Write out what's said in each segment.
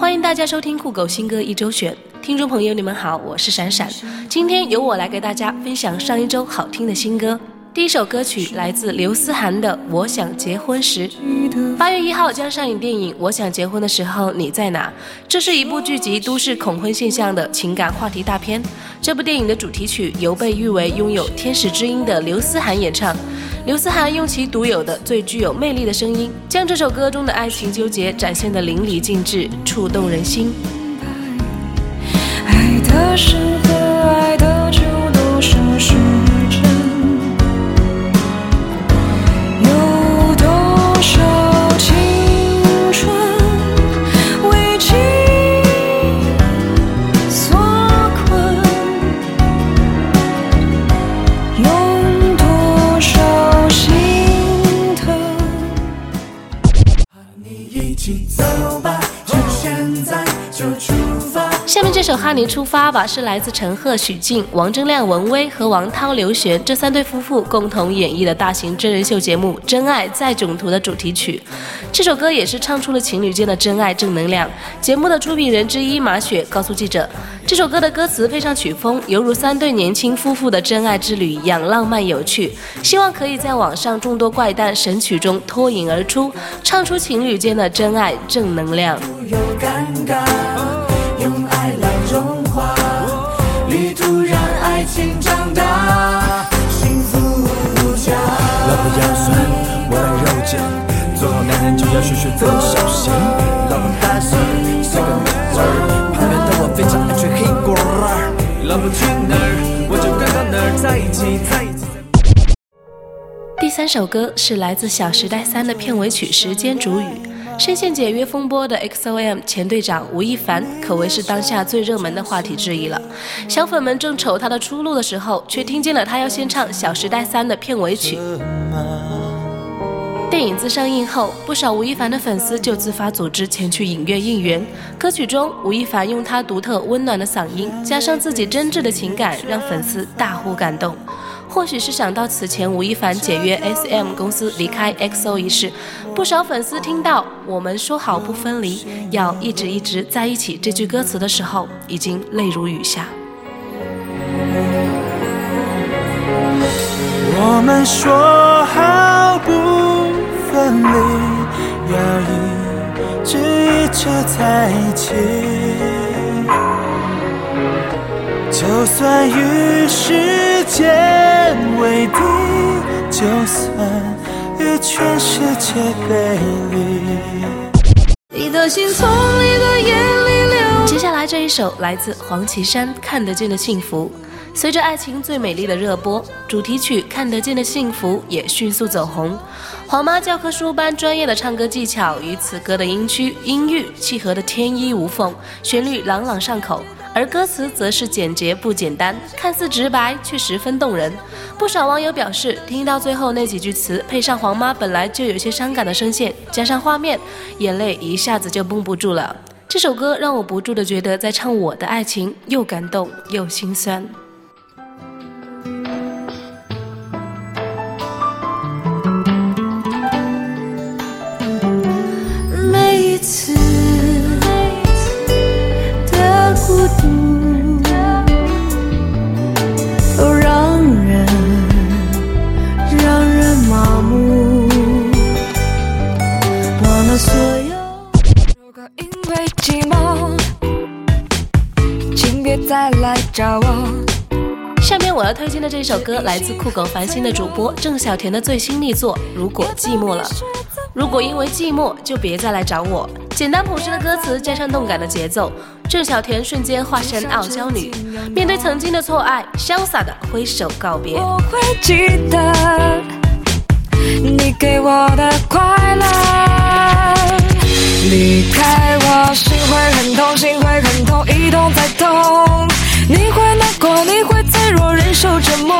欢迎大家收听酷狗新歌一周选，听众朋友你们好，我是闪闪，今天由我来给大家分享上一周好听的新歌。第一首歌曲来自刘思涵的《我想结婚时》。八月一号将上映电影《我想结婚的时候你在哪》，这是一部聚集都市恐婚现象的情感话题大片。这部电影的主题曲由被誉为拥有天使之音的刘思涵演唱。刘思涵用其独有的、最具有魅力的声音，将这首歌中的爱情纠结展现得淋漓尽致，触动人心。爱的深哈尼出发吧》是来自陈赫、许婧、王铮亮、文威和王涛、刘璇这三对夫妇共同演绎的大型真人秀节目《真爱在囧途》的主题曲。这首歌也是唱出了情侣间的真爱正能量。节目的出品人之一马雪告诉记者，这首歌的歌词配上曲风，犹如三对年轻夫妇的真爱之旅一样浪漫有趣。希望可以在网上众多怪诞神曲中脱颖而出，唱出情侣间的真爱正能量。要学学怎么小心。老婆大声，是个女儿，旁边的我非常爱吹黑锅儿。老婆去哪儿，我就跟到哪儿，在一起，在一起。第三首歌是来自《小时代三》的片尾曲《时间煮雨》。深陷解约风波的 XOM 前队长吴亦凡，可谓是当下最热门的话题之一了。小粉们正瞅他的出路的时候，却听见了他要先唱《小时代三》的片尾曲。电影自上映后，不少吴亦凡的粉丝就自发组织前去影院应援。歌曲中，吴亦凡用他独特温暖的嗓音，加上自己真挚的情感，让粉丝大呼感动。或许是想到此前吴亦凡解约 SM 公司离开 XO 一事，不少粉丝听到“我们说好不分离，要一直一直在一起”这句歌词的时候，已经泪如雨下。我们说好不分离，要一直一直在一起。就算与时间为敌，就算与全世界背离。你的心从你的眼里流。接下来这一首来自黄绮珊《看得见的幸福》，随着《爱情最美丽》的热播，主题曲《看得见的幸福》也迅速走红。黄妈教科书般专业的唱歌技巧与此歌的音区音域契合的天衣无缝，旋律朗朗上口。而歌词则是简洁不简单，看似直白却十分动人。不少网友表示，听到最后那几句词，配上黄妈本来就有些伤感的声线，加上画面，眼泪一下子就绷不住了。这首歌让我不住的觉得在唱我的爱情，又感动又心酸。找我。下面我要推荐的这首歌来自酷狗繁星的主播郑小田的最新力作《如果寂寞了》。如果因为寂寞，就别再来找我。简单朴实的歌词加上动感的节奏，郑小田瞬间化身傲娇女，面对曾经的错爱，潇洒的挥手告别。我会记得你给我的快乐。离开我，心会很痛，心会很痛，一你会难过你会脆弱忍受折磨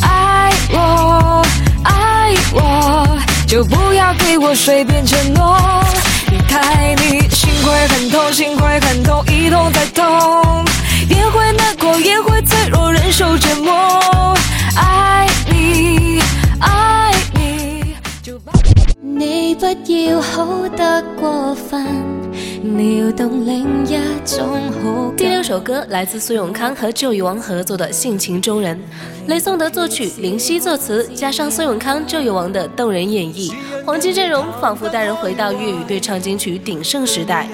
爱我爱我就不要给我随便承诺。离开你心会很痛心会很痛一痛再痛。也会难过也会脆弱忍受折磨要好得过分，第六首歌来自苏永康和旧遗王合作的《性情中人》，雷颂德作曲，林夕作词，加上苏永康、旧遗王的动人演绎，黄金阵容仿佛带人回到粤语对唱金曲鼎盛时代。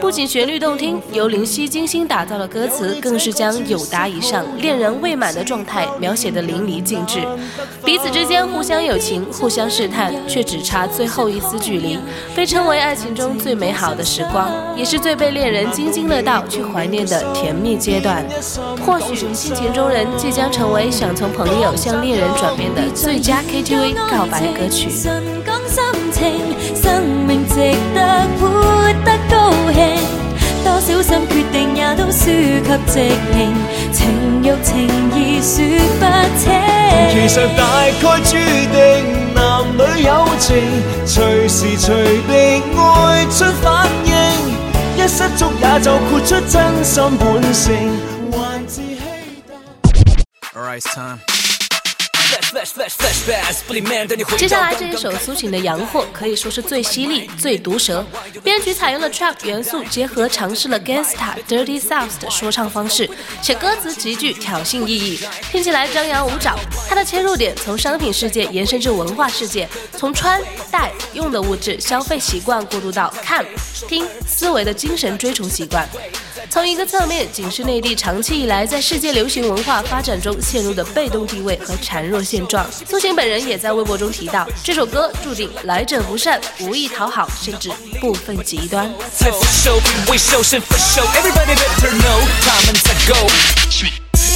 不仅旋律动听，由林夕精心打造的歌词更是将有达以上、恋人未满的状态描写得淋漓尽致。彼此之间互相有情，互相试探，却只差最后一丝距离，被称为爱情中最美好的时光，也是最被恋人津津乐道去怀念的甜蜜阶段。或许性情中人即将成为想从朋友向恋人转变的最佳 KTV 告白歌曲。纯讲心情，生命值得活得高兴。多小心决定也都輸給直情，情欲情意說不清。其實大概注定男女友情，隨時隨地愛出反應，一失足也就豁出真心本性，還自欺接下来这一首苏醒的洋货可以说是最犀利、最毒舌。编曲采用了 trap 元素，结合尝试了 gangsta dirty south 的说唱方式，且歌词极具挑衅意义，听起来张牙舞爪。它的切入点从商品世界延伸至文化世界，从穿戴用的物质消费习惯过渡到看、听思维的精神追逐习惯。从一个侧面警示内地长期以来在世界流行文化发展中陷入的被动地位和孱弱现状。苏醒本人也在微博中提到，这首歌注定来者不善，无意讨好，甚至部分极端。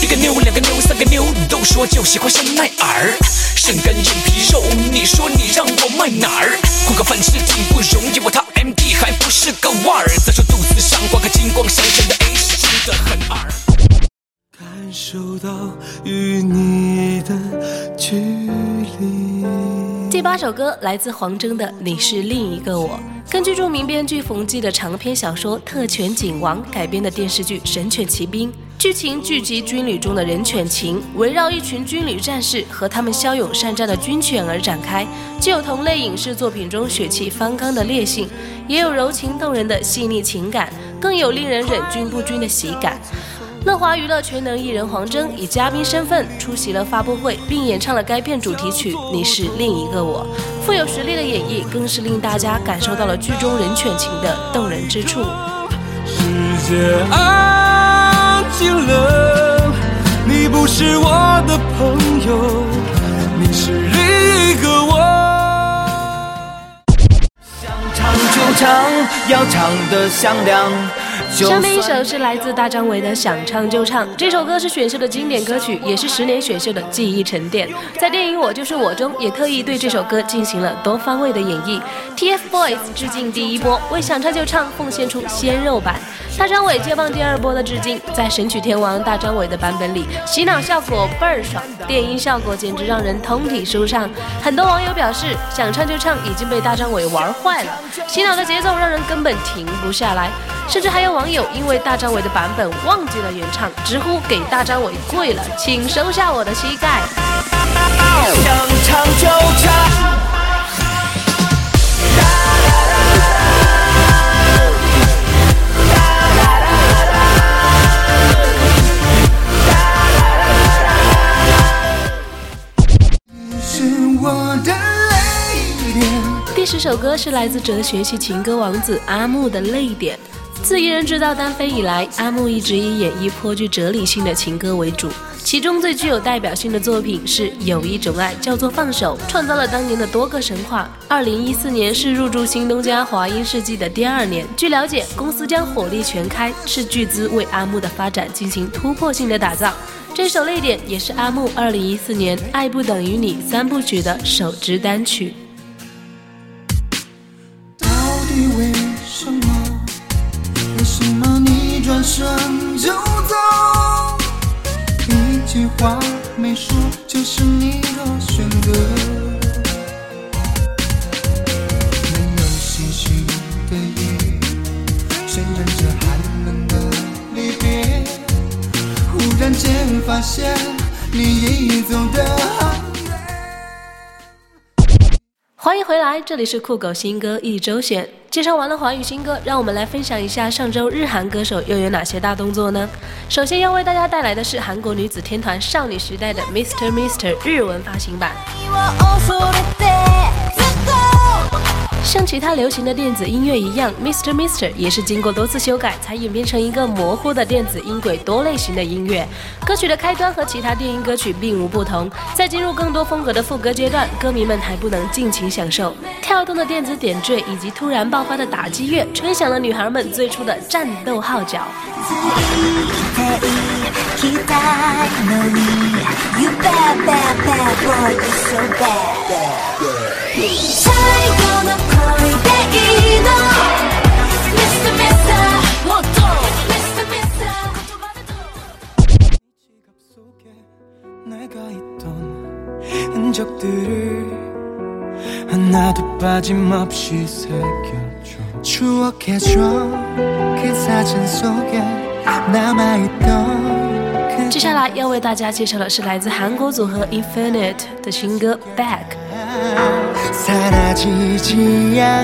一个妞，两个妞，三个妞，都说就喜欢香奈儿，身干硬皮肉，你说你让我卖哪儿？混个饭吃挺不容易，我他 MD 还不是个腕儿。再说肚子上挂个金光闪闪的 H，真的很二。感受到与你的距离。第八首歌来自黄征的《你是另一个我》，根据著名编剧冯骥的长篇小说《特权警王》改编的电视剧《神犬奇兵》，剧情聚集军旅中的人犬情，围绕一群军旅战士和他们骁勇善战的军犬而展开，既有同类影视作品中血气方刚的烈性，也有柔情动人的细腻情感，更有令人忍俊不禁的喜感。乐华娱乐全能艺人黄征以嘉宾身份出席了发布会，并演唱了该片主题曲《你是另一个我》，富有实力的演绎更是令大家感受到了剧中人犬情的动人之处。世界安静了，你不是我的朋友，你是另一个我。想唱就唱，要唱得响亮。就下面一首是来自大张伟的《想唱就唱》，这首歌是选秀的经典歌曲，也是十年选秀的记忆沉淀。在电影《我就是我》中，也特意对这首歌进行了多方位的演绎。TFBOYS 致敬第一波，为《想唱就唱》奉献出鲜肉版。大张伟接棒第二波的致敬，在神曲天王大张伟的版本里，洗脑效果倍儿爽，电音效果简直让人通体舒畅。很多网友表示，《想唱就唱》已经被大张伟玩坏了，洗脑的节奏让人根本停不下来。甚至还有网友因为大张伟的版本忘记了原唱，直呼给大张伟跪了，请收下我的膝盖。想唱就唱。首歌是来自哲学系情歌王子阿木的《泪点》。自一人制造单飞以来，阿木一直以演绎颇具哲理性的情歌为主。其中最具有代表性的作品是《有一种爱叫做放手》，创造了当年的多个神话。二零一四年是入驻新东家华音世纪的第二年，据了解，公司将火力全开，斥巨资为阿木的发展进行突破性的打造。这首《泪点》也是阿木二零一四年《爱不等于你》三部曲的首支单曲。话没说就是你的选择。没有星星的夜渲染着寒冷的离别。忽然间发现你已走得好欢迎回来，这里是酷狗新歌一周选。介绍完了华语新歌，让我们来分享一下上周日韩歌手又有哪些大动作呢？首先要为大家带来的是韩国女子天团少女时代的 Mister Mister 日文发行版。像其他流行的电子音乐一样，Mr. Mr. 也是经过多次修改才演变成一个模糊的电子音轨多类型的音乐。歌曲的开端和其他电音歌曲并无不同，在进入更多风格的副歌阶段，歌迷们还不能尽情享受跳动的电子点缀以及突然爆发的打击乐，吹响了女孩们最初的战斗号角。 기다리노니 You bad bad 차이가 나 거의 대이너 Mr. 지갑 속에 내가 있던 흔적들을 하나도 빠짐없이 새겨줘 추억해줘 그 사진 속에 남아있던 接下来要为大家介绍的是来自韩国组合 Infinite 的新歌《Back》。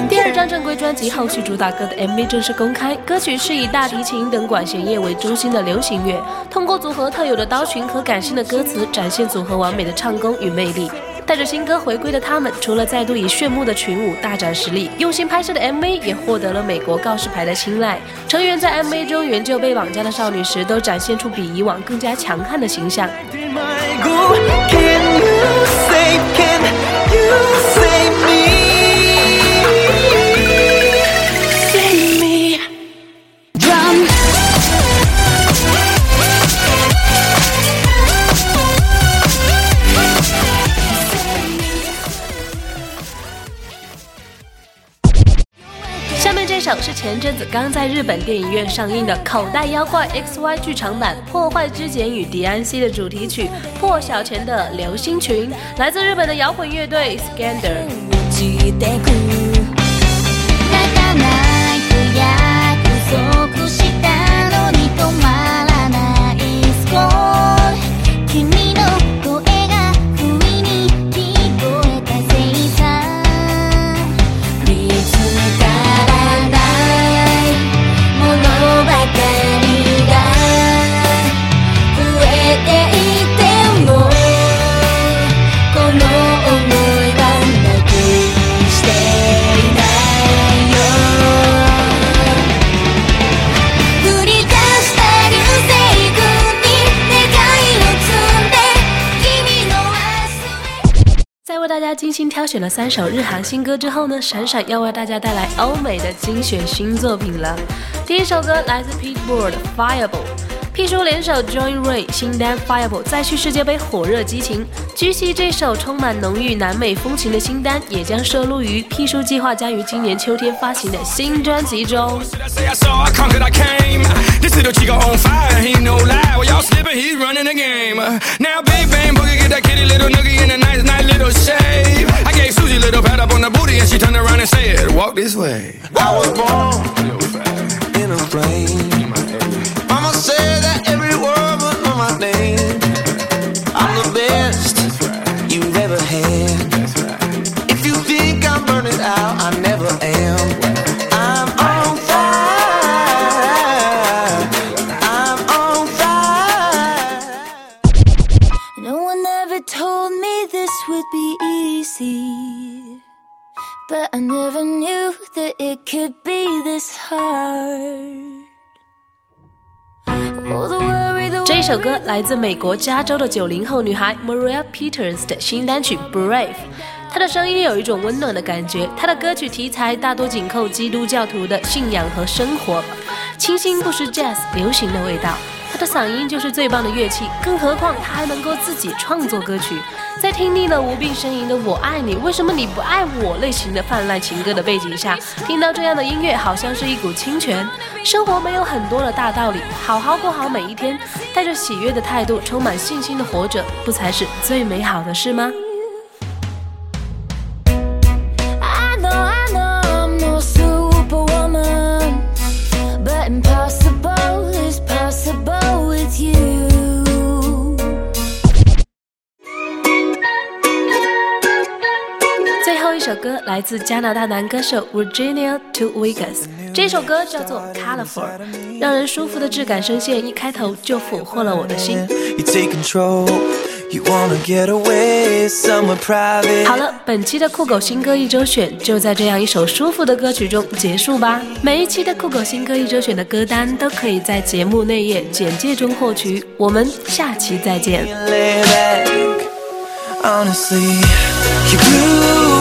第二张正规专辑后续主打歌的 MV 正式公开，歌曲是以大提琴等管弦乐为中心的流行乐，通过组合特有的刀群和感性的歌词，展现组合完美的唱功与魅力。带着新歌回归的他们，除了再度以炫目的群舞大展实力，用心拍摄的 MV 也获得了美国告示牌的青睐。成员在 MV 中援救被绑架的少女时，都展现出比以往更加强悍的形象。刚在日本电影院上映的《口袋妖怪 XY》剧场版《破坏之茧与迪安西》的主题曲《破晓前的流星群》，来自日本的摇滚乐队 Scander。精心挑选了三首日韩新歌之后呢，闪闪要为大家带来欧美的精选新作品了。第一首歌来自 Pitbull 的 Fireball。P 叔联手 Join Ray 新单 Fireball 再续世界杯火热激情。据悉，这首充满浓郁南美风情的新单也将收录于 P 叔计划将于今年秋天发行的新专辑中。But I think I'm the best you never have If you think I'm burning out I never am. I on fire. I'm on fire. No one ever told me this would be easy But I never knew that it could be this hard. 这一首歌来自美国加州的九零后女孩 Maria Peters 的新单曲《Brave》。她的声音有一种温暖的感觉，她的歌曲题材大多紧扣基督教徒的信仰和生活，清新不失 jazz 流行的味道。她的嗓音就是最棒的乐器，更何况她还能够自己创作歌曲。在听腻了无病呻吟的“我爱你，为什么你不爱我”类型的泛滥情歌的背景下，听到这样的音乐，好像是一股清泉。生活没有很多的大道理，好好过好每一天，带着喜悦的态度，充满信心的活着，不才是最美好的事吗？来自加拿大男歌手 Virginia To Vegas。这首歌叫做 Colorful，让人舒服的质感声线一开头就俘获了我的心。You. You. 好了，本期的酷狗新歌一周选就在这样一首舒服的歌曲中结束吧。每一期的酷狗新歌一周选的歌单都可以在节目内页简介中获取。我们下期再见。Honestly, blue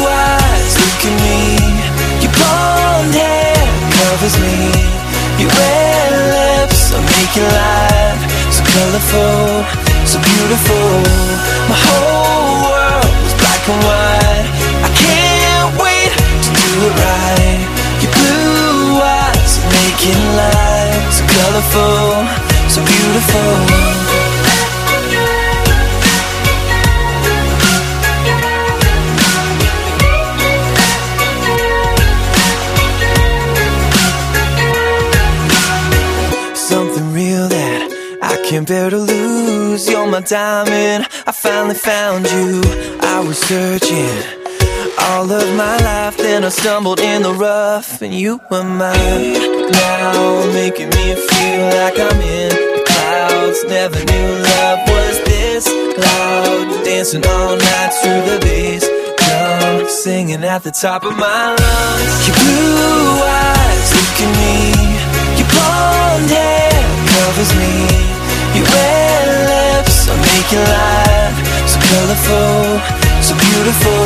blonde hair covers me. Your red lips are making life so colorful, so beautiful. My whole world is black and white. I can't wait to do it right. Your blue eyes are making life so colorful, so beautiful. To lose. You're my diamond. I finally found you. I was searching all of my life, then I stumbled in the rough, and you were mine. Now making me feel like I'm in the clouds. Never knew love was this loud. Dancing all night through the bass. Singing at the top of my lungs. Your blue eyes look at me. Your blonde hair covers me. Red lips are making life so colorful, so beautiful.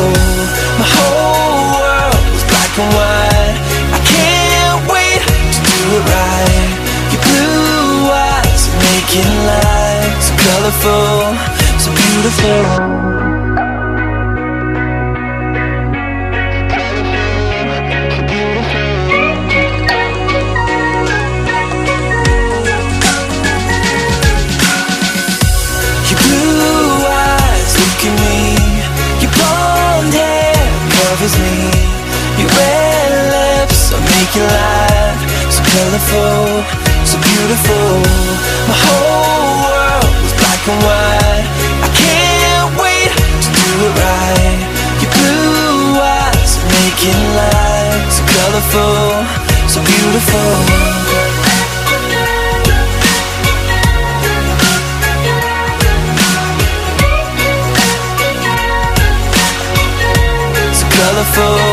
My whole world is black and white. I can't wait to do it right. Your blue eyes are making life so colorful, so beautiful. Your red lips are making life so colorful, so beautiful. My whole world is black and white. I can't wait to do it right. Your blue eyes are making life so colorful, so beautiful. so colorful, so